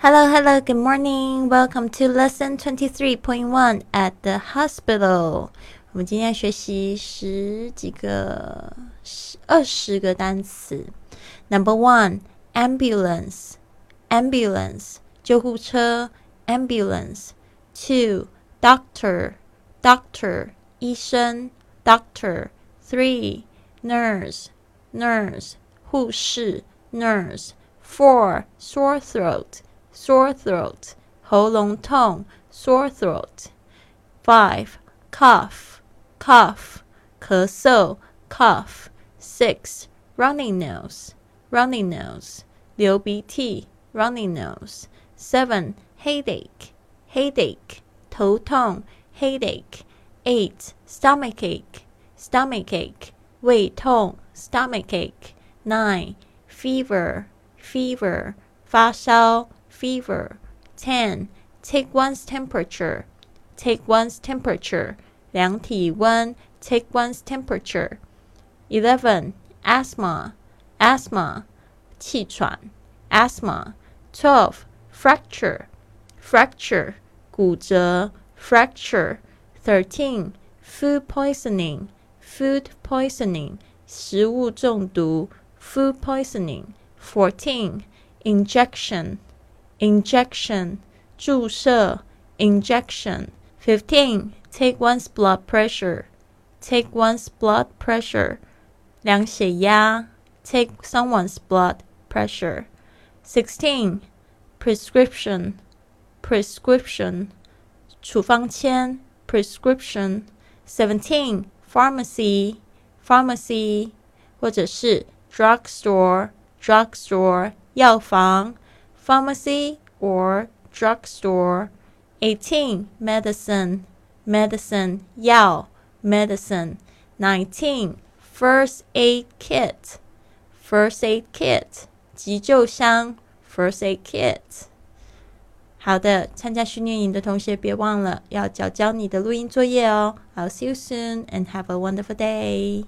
Hello, hello, good morning. Welcome to lesson twenty three point one at the hospital. 我们今天要学习十几个、二十个单词。Number one, ambulance, ambulance，救护车，ambulance。Two, doctor, doctor，医生，doctor。Three, nurse, nurse，护士，nurse。Four, sore throat sore throat, 喉咙痛 sore throat. Five, cough, cough, 咳嗽 cough. Six, running nose, running nose, 流鼻涕 running nose. Seven, headache, headache, 头痛 headache. Eight, stomachache, stomachache, 胃痛 stomachache. Nine, fever, fever, 发烧 fever. 10. Take one's temperature. Take one's temperature. 量体温 take one's temperature. 11. Asthma. Asthma. 气喘 asthma. 12. Fracture. Fracture. 骨折 fracture. 13. Food poisoning. Food poisoning. 食物中毒 food poisoning. 14. Injection injection 注射 injection. Fifteen, take one's blood pressure. Take one's blood pressure. 量血压 take someone's blood pressure. Sixteen, prescription. Prescription 处方签 prescription. Seventeen, pharmacy. Pharmacy 或者是 drugstore. Drugstore 药房 pharmacy or drugstore. 18. Medicine, medicine, 药 medicine. 19. First aid kit, first aid kit, 急救箱 first aid kit. 好的，参加训练营的同学别忘了要交交你的录音作业哦。I'll see you soon and have a wonderful day.